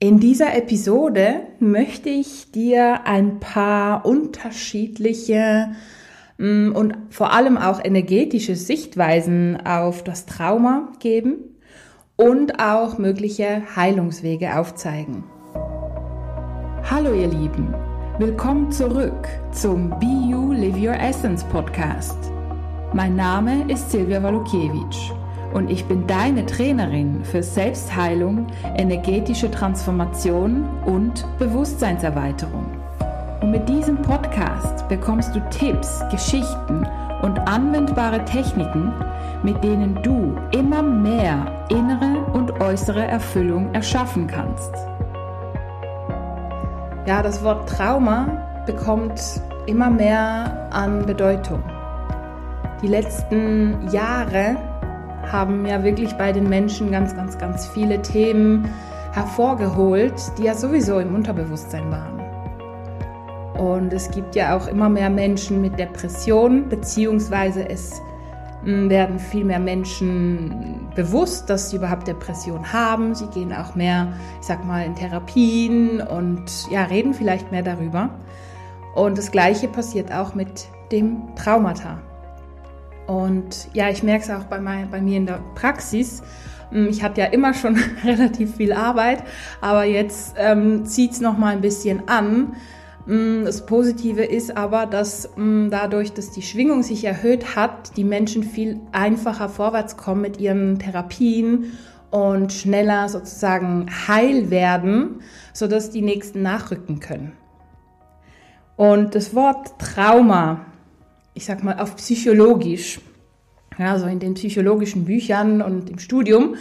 In dieser Episode möchte ich dir ein paar unterschiedliche mm, und vor allem auch energetische Sichtweisen auf das Trauma geben und auch mögliche Heilungswege aufzeigen. Hallo ihr Lieben, willkommen zurück zum Be You Live Your Essence Podcast. Mein Name ist Silvia Walukiewicz und ich bin deine Trainerin für Selbstheilung, energetische Transformation und Bewusstseinserweiterung. Und mit diesem Podcast bekommst du Tipps, Geschichten und anwendbare Techniken, mit denen du immer mehr innere und äußere Erfüllung erschaffen kannst. Ja, das Wort Trauma bekommt immer mehr an Bedeutung. Die letzten Jahre haben ja wirklich bei den Menschen ganz, ganz, ganz viele Themen hervorgeholt, die ja sowieso im Unterbewusstsein waren. Und es gibt ja auch immer mehr Menschen mit Depressionen, beziehungsweise es hm, werden viel mehr Menschen bewusst, dass sie überhaupt Depression haben. Sie gehen auch mehr, ich sag mal, in Therapien und ja, reden vielleicht mehr darüber. Und das Gleiche passiert auch mit dem Traumata. Und ja, ich merke es auch bei, mein, bei mir in der Praxis. Hm, ich hatte ja immer schon relativ viel Arbeit, aber jetzt ähm, zieht es noch mal ein bisschen an. Hm, das Positive ist aber, dass hm, dadurch, dass die Schwingung sich erhöht hat, die Menschen viel einfacher vorwärts kommen mit ihren Therapien und schneller sozusagen heil werden, sodass die nächsten nachrücken können. Und das Wort Trauma ich sag mal, auf psychologisch, ja, so in den psychologischen Büchern und im Studium,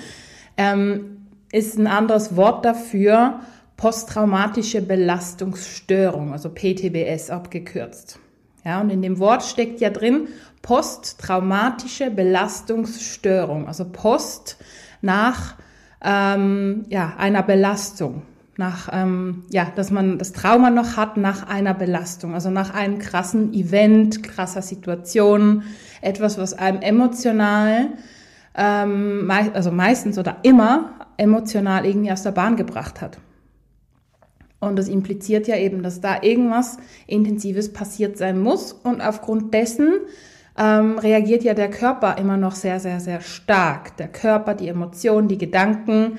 ähm, ist ein anderes Wort dafür posttraumatische Belastungsstörung, also PTBS abgekürzt. Ja, und in dem Wort steckt ja drin posttraumatische Belastungsstörung, also Post nach ähm, ja, einer Belastung nach, ähm, ja, dass man das Trauma noch hat nach einer Belastung, also nach einem krassen Event, krasser Situation, etwas, was einem emotional, ähm, also meistens oder immer emotional irgendwie aus der Bahn gebracht hat. Und das impliziert ja eben, dass da irgendwas Intensives passiert sein muss und aufgrund dessen ähm, reagiert ja der Körper immer noch sehr, sehr, sehr stark. Der Körper, die Emotionen, die Gedanken,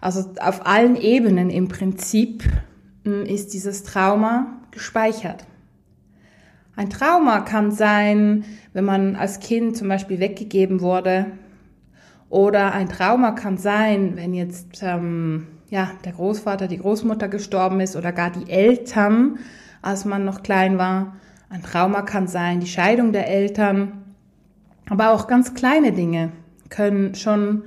also auf allen Ebenen im Prinzip hm, ist dieses Trauma gespeichert. Ein Trauma kann sein, wenn man als Kind zum Beispiel weggegeben wurde. Oder ein Trauma kann sein, wenn jetzt ähm, ja, der Großvater, die Großmutter gestorben ist oder gar die Eltern, als man noch klein war. Ein Trauma kann sein, die Scheidung der Eltern. Aber auch ganz kleine Dinge können schon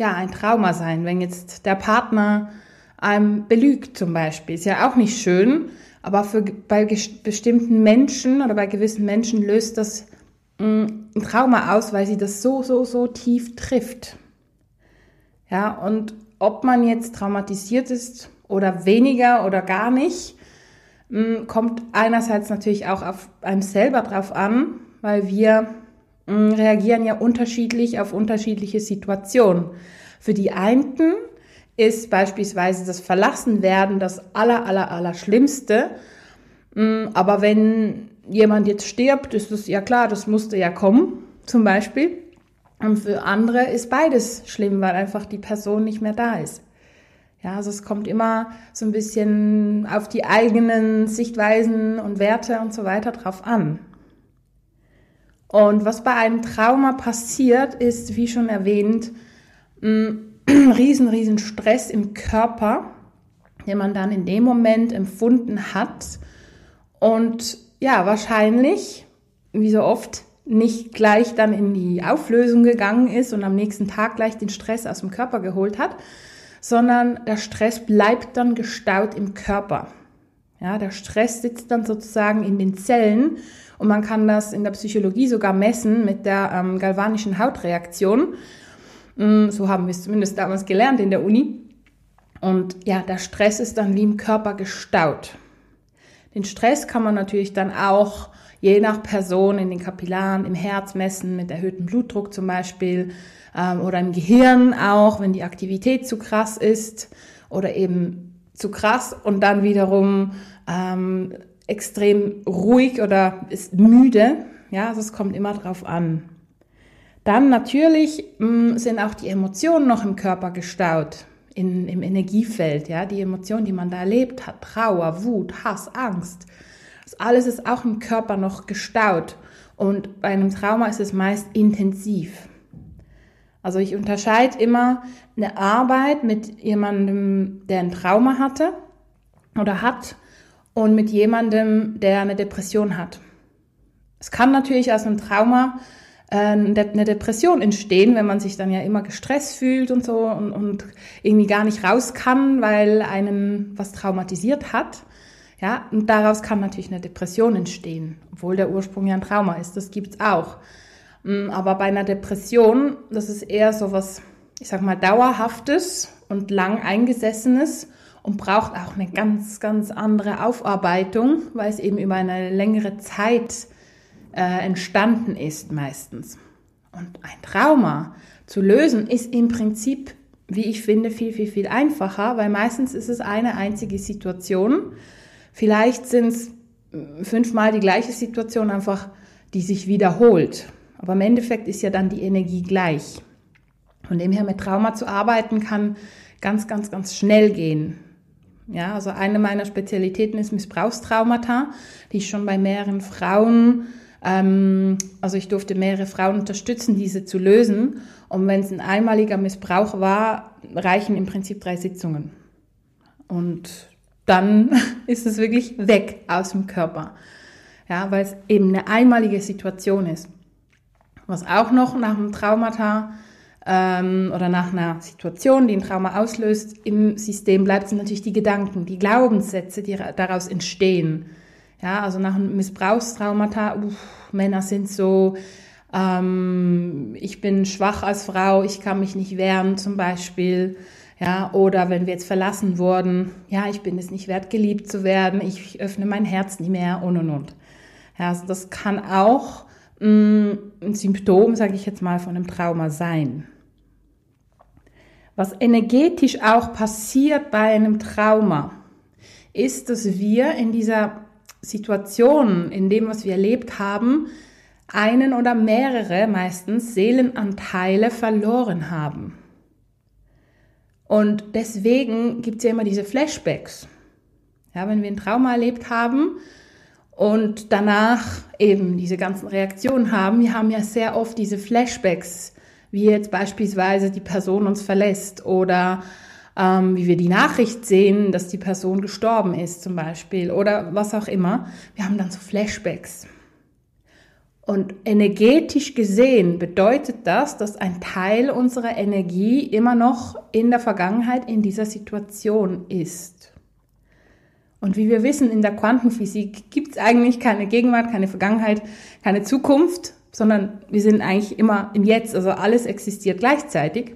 ja, ein Trauma sein, wenn jetzt der Partner einem belügt zum Beispiel. Ist ja auch nicht schön, aber für, bei bestimmten Menschen oder bei gewissen Menschen löst das mm, ein Trauma aus, weil sie das so, so, so tief trifft. Ja, und ob man jetzt traumatisiert ist oder weniger oder gar nicht, mm, kommt einerseits natürlich auch auf einem selber drauf an, weil wir reagieren ja unterschiedlich auf unterschiedliche Situationen. Für die einen ist beispielsweise das Verlassenwerden das aller, aller, aller Schlimmste. Mm, aber wenn jemand jetzt stirbt, ist es ja klar, das musste ja kommen, zum Beispiel. Und für andere ist beides schlimm, weil einfach die Person nicht mehr da ist. Ja, also es kommt immer so ein bisschen auf die eigenen Sichtweisen und Werte und so weiter drauf an. Und was bei einem Trauma passiert, ist, wie schon erwähnt, ein riesen, riesen Stress im Körper, den man dann in dem Moment empfunden hat. Und ja, wahrscheinlich, wie so oft, nicht gleich dann in die Auflösung gegangen ist und am nächsten Tag gleich den Stress aus dem Körper geholt hat, sondern der Stress bleibt dann gestaut im Körper. Ja, der Stress sitzt dann sozusagen in den Zellen und man kann das in der Psychologie sogar messen mit der ähm, galvanischen Hautreaktion. Mm, so haben wir es zumindest damals gelernt in der Uni. Und ja, der Stress ist dann wie im Körper gestaut. Den Stress kann man natürlich dann auch je nach Person in den Kapillaren, im Herz messen, mit erhöhtem Blutdruck zum Beispiel, ähm, oder im Gehirn auch, wenn die Aktivität zu krass ist oder eben zu krass und dann wiederum ähm, extrem ruhig oder ist müde. Ja, also es kommt immer drauf an. Dann natürlich mh, mm, sind auch die Emotionen noch im Körper gestaut, in, im Energiefeld. Ja, die Emotionen, die man da erlebt hat, Trauer, Wut, Hass, Angst. Das alles ist auch im Körper noch gestaut. Und bei einem Trauma ist es meist intensiv. Also ich unterscheide immer eine Arbeit mit jemandem, der ein Trauma hatte oder hat und mit jemandem, der eine Depression hat. Es kann natürlich aus einem Trauma äh, eine Depression entstehen, wenn man sich dann ja immer gestresst fühlt und so und, und irgendwie gar nicht raus kann, weil einen was traumatisiert hat. Ja, und daraus kann natürlich eine Depression entstehen, obwohl der Ursprung ja ein Trauma ist. Das gibt's auch. Mm, aber bei einer Depression, das ist eher so was, ich sag mal, dauerhaftes und lang eingesessenes und braucht auch eine ganz, ganz andere Aufarbeitung, weil es eben über eine längere Zeit äh, entstanden ist meistens. Und ein Trauma zu lösen ist im Prinzip, wie ich finde, viel, viel, viel einfacher, weil meistens ist es eine einzige Situation. Vielleicht sind es mm, fünfmal die gleiche Situation, einfach die sich wiederholt. Aber im Endeffekt ist ja dann die Energie gleich. Von dem her mit Trauma zu arbeiten kann ganz, ganz, ganz schnell gehen. Ja, also eine meiner Spezialitäten ist Missbrauchstraumata, die ich schon bei mehreren Frauen, ähm, also ich durfte mehrere Frauen unterstützen, diese zu lösen. Und wenn es ein einmaliger Missbrauch war, reichen im Prinzip drei Sitzungen. Und dann ist es wirklich weg aus dem Körper. Ja, weil es eben eine einmalige Situation ist. Was auch noch nach einem Traumata ähm, oder nach einer Situation, die ein Trauma auslöst, im System bleibt, sind natürlich die Gedanken, die Glaubenssätze, die daraus entstehen. Ja, also nach einem Missbrauchstraumata, uff, Männer sind so, ähm, ich bin schwach als Frau, ich kann mich nicht wehren zum Beispiel. Ja, oder wenn wir jetzt verlassen wurden, ja, ich bin es nicht wert, geliebt zu werden, ich öffne mein Herz nie mehr und und und. Ja, also das kann auch ein Symptom, sage ich jetzt mal, von einem Trauma sein. Was energetisch auch passiert bei einem Trauma, ist, dass wir in dieser Situation, in dem, was wir erlebt haben, einen oder mehrere meistens Seelenanteile verloren haben. Und deswegen gibt es ja immer diese Flashbacks. Ja, wenn wir ein Trauma erlebt haben, und danach eben diese ganzen Reaktionen haben. Wir haben ja sehr oft diese Flashbacks, wie jetzt beispielsweise die Person uns verlässt oder ähm, wie wir die Nachricht sehen, dass die Person gestorben ist zum Beispiel oder was auch immer. Wir haben dann so Flashbacks. Und energetisch gesehen bedeutet das, dass ein Teil unserer Energie immer noch in der Vergangenheit in dieser Situation ist. Und wie wir wissen, in der Quantenphysik gibt es eigentlich keine Gegenwart, keine Vergangenheit, keine Zukunft, sondern wir sind eigentlich immer im Jetzt. Also alles existiert gleichzeitig.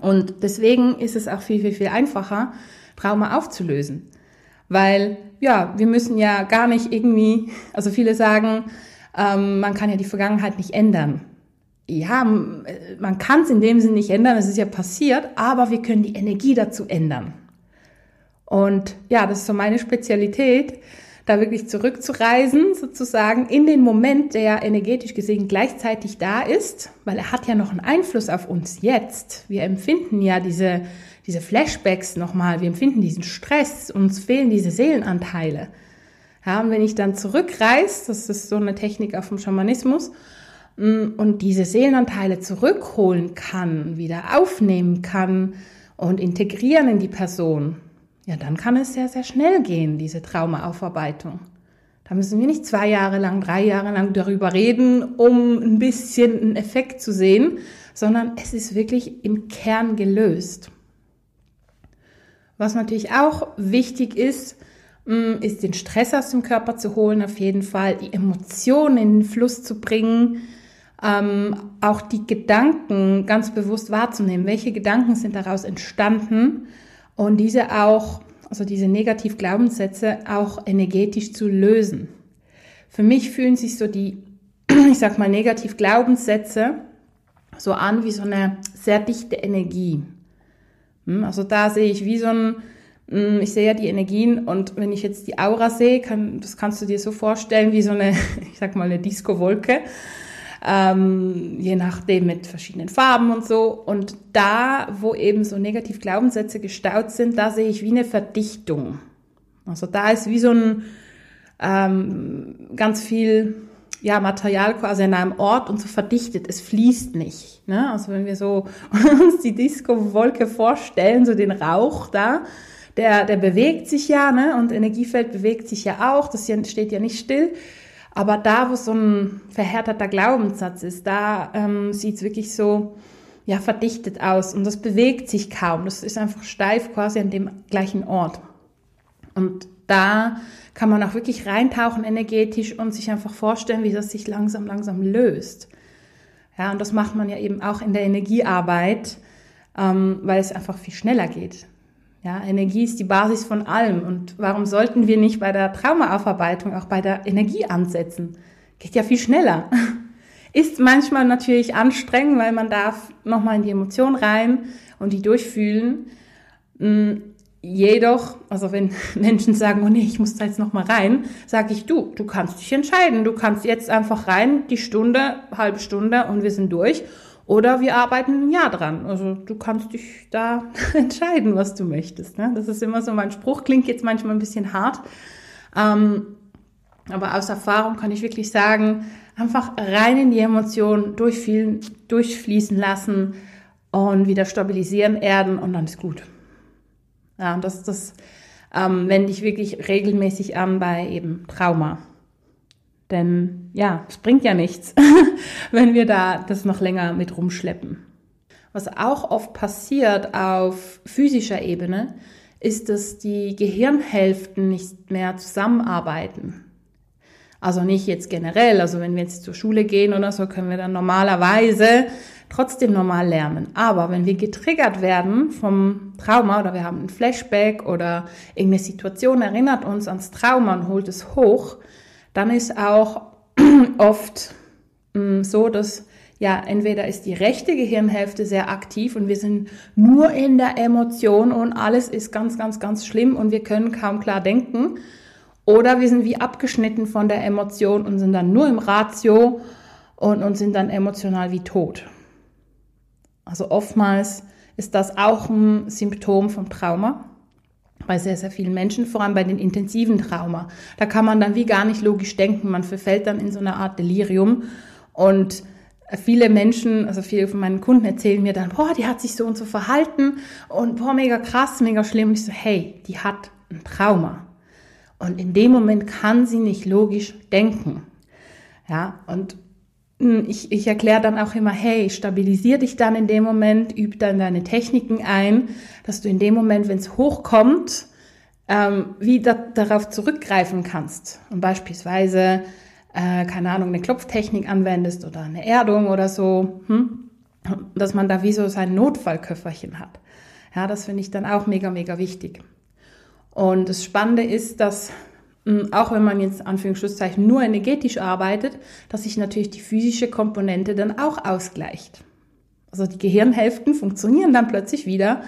Und deswegen ist es auch viel, viel, viel einfacher, Trauma aufzulösen. Weil, ja, wir müssen ja gar nicht irgendwie, also viele sagen, ähm, man kann ja die Vergangenheit nicht ändern. Ja, man kann es in dem Sinne nicht ändern, es ist ja passiert, aber wir können die Energie dazu ändern. Und ja, das ist so meine Spezialität, da wirklich zurückzureisen, sozusagen in den Moment, der energetisch gesehen gleichzeitig da ist, weil er hat ja noch einen Einfluss auf uns jetzt. Wir empfinden ja diese, diese Flashbacks nochmal, wir empfinden diesen Stress, uns fehlen diese Seelenanteile. Ja, und wenn ich dann zurückreise, das ist so eine Technik auf dem Schamanismus, mm, und diese Seelenanteile zurückholen kann, wieder aufnehmen kann und integrieren in die Person, ja, dann kann es sehr, sehr schnell gehen, diese Traumaaufarbeitung. Da müssen wir nicht zwei Jahre lang, drei Jahre lang darüber reden, um ein bisschen einen Effekt zu sehen, sondern es ist wirklich im Kern gelöst. Was natürlich auch wichtig ist, mm, ist den Stress aus dem Körper zu holen, auf jeden Fall die Emotionen in den Fluss zu bringen, ähm, auch die Gedanken ganz bewusst wahrzunehmen. Welche Gedanken sind daraus entstanden? Und diese auch, also diese Negativ-Glaubenssätze auch energetisch zu lösen. Für mich fühlen sich so die, ich sag mal, Negativ-Glaubenssätze so an wie so eine sehr dichte Energie. Hm, also da sehe ich wie so ein, hm, ich sehe ja die Energien und wenn ich jetzt die Aura sehe, kann, das kannst du dir so vorstellen wie so eine, ich sag mal, eine Disco-Wolke. Ähm, je nachdem mit verschiedenen Farben und so. Und da, wo eben so negativ Glaubenssätze gestaut sind, da sehe ich wie eine Verdichtung. Also da ist wie so ein ähm, ganz viel ja, Material quasi an einem Ort und so verdichtet. Es fließt nicht. Ne? Also wenn wir so uns die Disco-Wolke vorstellen, so den Rauch da, der, der bewegt sich ja, ne? Und Energiefeld bewegt sich ja auch, das steht ja nicht still. Aber da, wo so ein verhärteter Glaubenssatz ist, da ähm, sieht es wirklich so ja, verdichtet aus und das bewegt sich kaum. Das ist einfach steif quasi an dem gleichen Ort. Und da kann man auch wirklich reintauchen energetisch und sich einfach vorstellen, wie das sich langsam, langsam löst. Ja, und das macht man ja eben auch in der Energiearbeit, ähm, weil es einfach viel schneller geht. Ja, Energie ist die Basis von allem. Und warum sollten wir nicht bei der Traumaaufarbeitung auch bei der Energie ansetzen? Geht ja viel schneller. Ist manchmal natürlich anstrengend, weil man darf nochmal in die Emotion rein und die durchfühlen. Mm, Jedoch, also wenn Menschen sagen, oh nee, ich muss da jetzt noch mal rein, sage ich, du, du kannst dich entscheiden. Du kannst jetzt einfach rein, die Stunde, halbe Stunde und wir sind durch. Oder wir arbeiten ein Jahr dran. Also du kannst dich da entscheiden, was du möchtest. Ne? Das ist immer so mein Spruch, klingt jetzt manchmal ein bisschen hart. Ähm, aber aus Erfahrung kann ich wirklich sagen, einfach rein in die Emotionen durchfließen lassen und wieder stabilisieren, erden und dann ist gut. Ja, und das, das ähm, wende ich wirklich regelmäßig an bei eben Trauma. Denn ja, es bringt ja nichts, wenn wir da das noch länger mit rumschleppen. Was auch oft passiert auf physischer Ebene, ist, dass die Gehirnhälften nicht mehr zusammenarbeiten. Also nicht jetzt generell, also wenn wir jetzt zur Schule gehen oder so, können wir dann normalerweise trotzdem normal lernen. Aber wenn wir getriggert werden vom Trauma oder wir haben ein Flashback oder irgendeine Situation erinnert uns ans Trauma und holt es hoch, dann ist auch oft mm, so, dass ja, entweder ist die rechte Gehirnhälfte sehr aktiv und wir sind nur in der Emotion und alles ist ganz, ganz, ganz schlimm und wir können kaum klar denken. Oder wir sind wie abgeschnitten von der Emotion und sind dann nur im Ratio und, und sind dann emotional wie tot. Also oftmals ist das auch ein Symptom vom Trauma bei sehr, sehr vielen Menschen, vor allem bei den intensiven Trauma. Da kann man dann wie gar nicht logisch denken, man verfällt dann in so eine Art Delirium und viele Menschen, also viele von meinen Kunden erzählen mir dann, boah, die hat sich so und so verhalten und boah, mega krass, mega schlimm. Und ich so, hey, die hat ein Trauma. Und in dem Moment kann sie nicht logisch denken. Ja, und ich, ich erkläre dann auch immer, hey, stabilisier dich dann in dem Moment, üb dann deine Techniken ein, dass du in dem Moment, wenn es hochkommt, ähm, wieder darauf zurückgreifen kannst. Und beispielsweise, äh, keine Ahnung, eine Klopftechnik anwendest oder eine Erdung oder so, hm? dass man da wie so sein Notfallköfferchen hat. Ja, das finde ich dann auch mega, mega wichtig. Und das Spannende ist, dass auch wenn man jetzt Anführungsschlusszeichen nur energetisch arbeitet, dass sich natürlich die physische Komponente dann auch ausgleicht. Also die Gehirnhälften funktionieren dann plötzlich wieder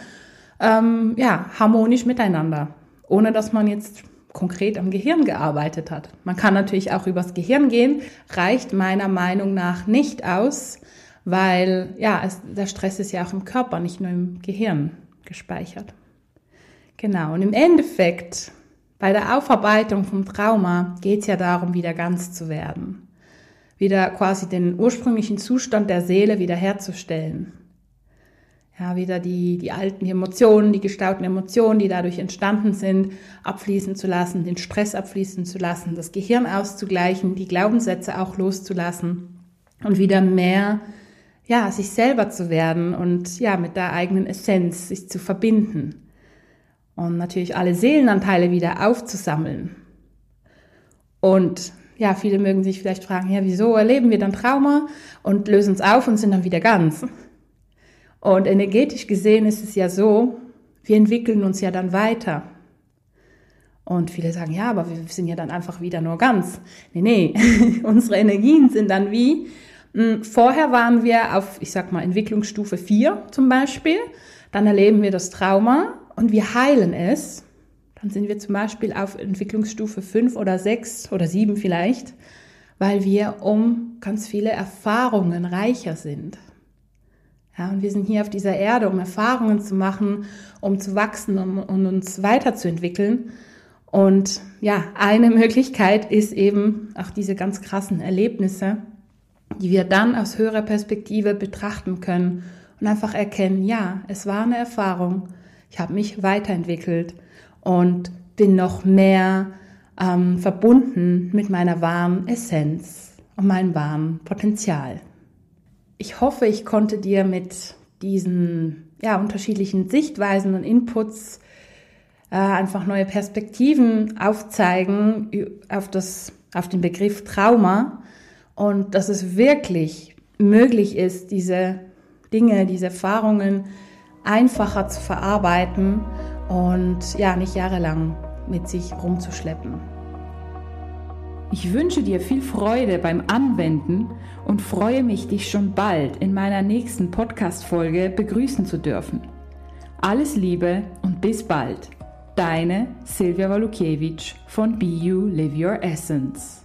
ähm, ja, harmonisch miteinander, ohne dass man jetzt konkret am Gehirn gearbeitet hat. Man kann natürlich auch übers Gehirn gehen, reicht meiner Meinung nach nicht aus, weil ja, es, der Stress ist ja auch im Körper, nicht nur im Gehirn gespeichert. Genau, und im Endeffekt bei der Aufarbeitung vom Trauma geht es ja darum, wieder ganz zu werden. Wieder quasi den ursprünglichen Zustand der Seele wiederherzustellen. Ja, wieder die, die alten Emotionen, die gestauten Emotionen, die dadurch entstanden sind, abfließen zu lassen, den Stress abfließen zu lassen, das Gehirn auszugleichen, die Glaubenssätze auch loszulassen und wieder mehr, ja, sich selber zu werden und ja, mit der eigenen Essenz sich zu verbinden und natürlich alle Seelenanteile wieder aufzusammeln. Und ja, viele mögen sich vielleicht fragen, ja, wieso erleben wir dann Trauma und lösen es auf und sind dann wieder ganz? Und energetisch gesehen ist es ja so, wir entwickeln uns ja dann weiter. Und viele sagen, ja, aber wir sind ja dann einfach wieder nur ganz. Nee, nee, unsere Energien sind dann wie, hm, vorher waren wir auf, ich sag mal, Entwicklungsstufe 4 zum Beispiel. dann erleben wir das Trauma und wir heilen es. Dann sind wir zum Beispiel auf Entwicklungsstufe 5 oder 6 oder 7 vielleicht, weil wir um ganz viele Erfahrungen reicher sind. Ja, und wir sind hier auf dieser Erde, um Erfahrungen zu machen, um zu wachsen um, um uns weiterzuentwickeln. Und ja, eine Möglichkeit ist eben auch diese ganz krassen Erlebnisse, die wir dann aus höherer Perspektive betrachten können und einfach erkennen, ja, es war eine Erfahrung, ich habe mich weiterentwickelt und bin noch mehr ähm, verbunden mit meiner wahren Essenz und meinem wahren Potenzial. Ich hoffe, ich konnte dir mit diesen ja, unterschiedlichen Sichtweisen und Inputs äh, einfach neue Perspektiven aufzeigen auf, das, auf den Begriff Trauma und dass es wirklich möglich ist, diese Dinge, diese Erfahrungen einfacher zu verarbeiten und ja, nicht jahrelang mit sich rumzuschleppen. Ich wünsche dir viel Freude beim Anwenden und freue mich, dich schon bald in meiner nächsten Podcast-Folge begrüßen zu dürfen. Alles Liebe und bis bald. Deine Silvia Walukiewicz von Be You Live Your Essence.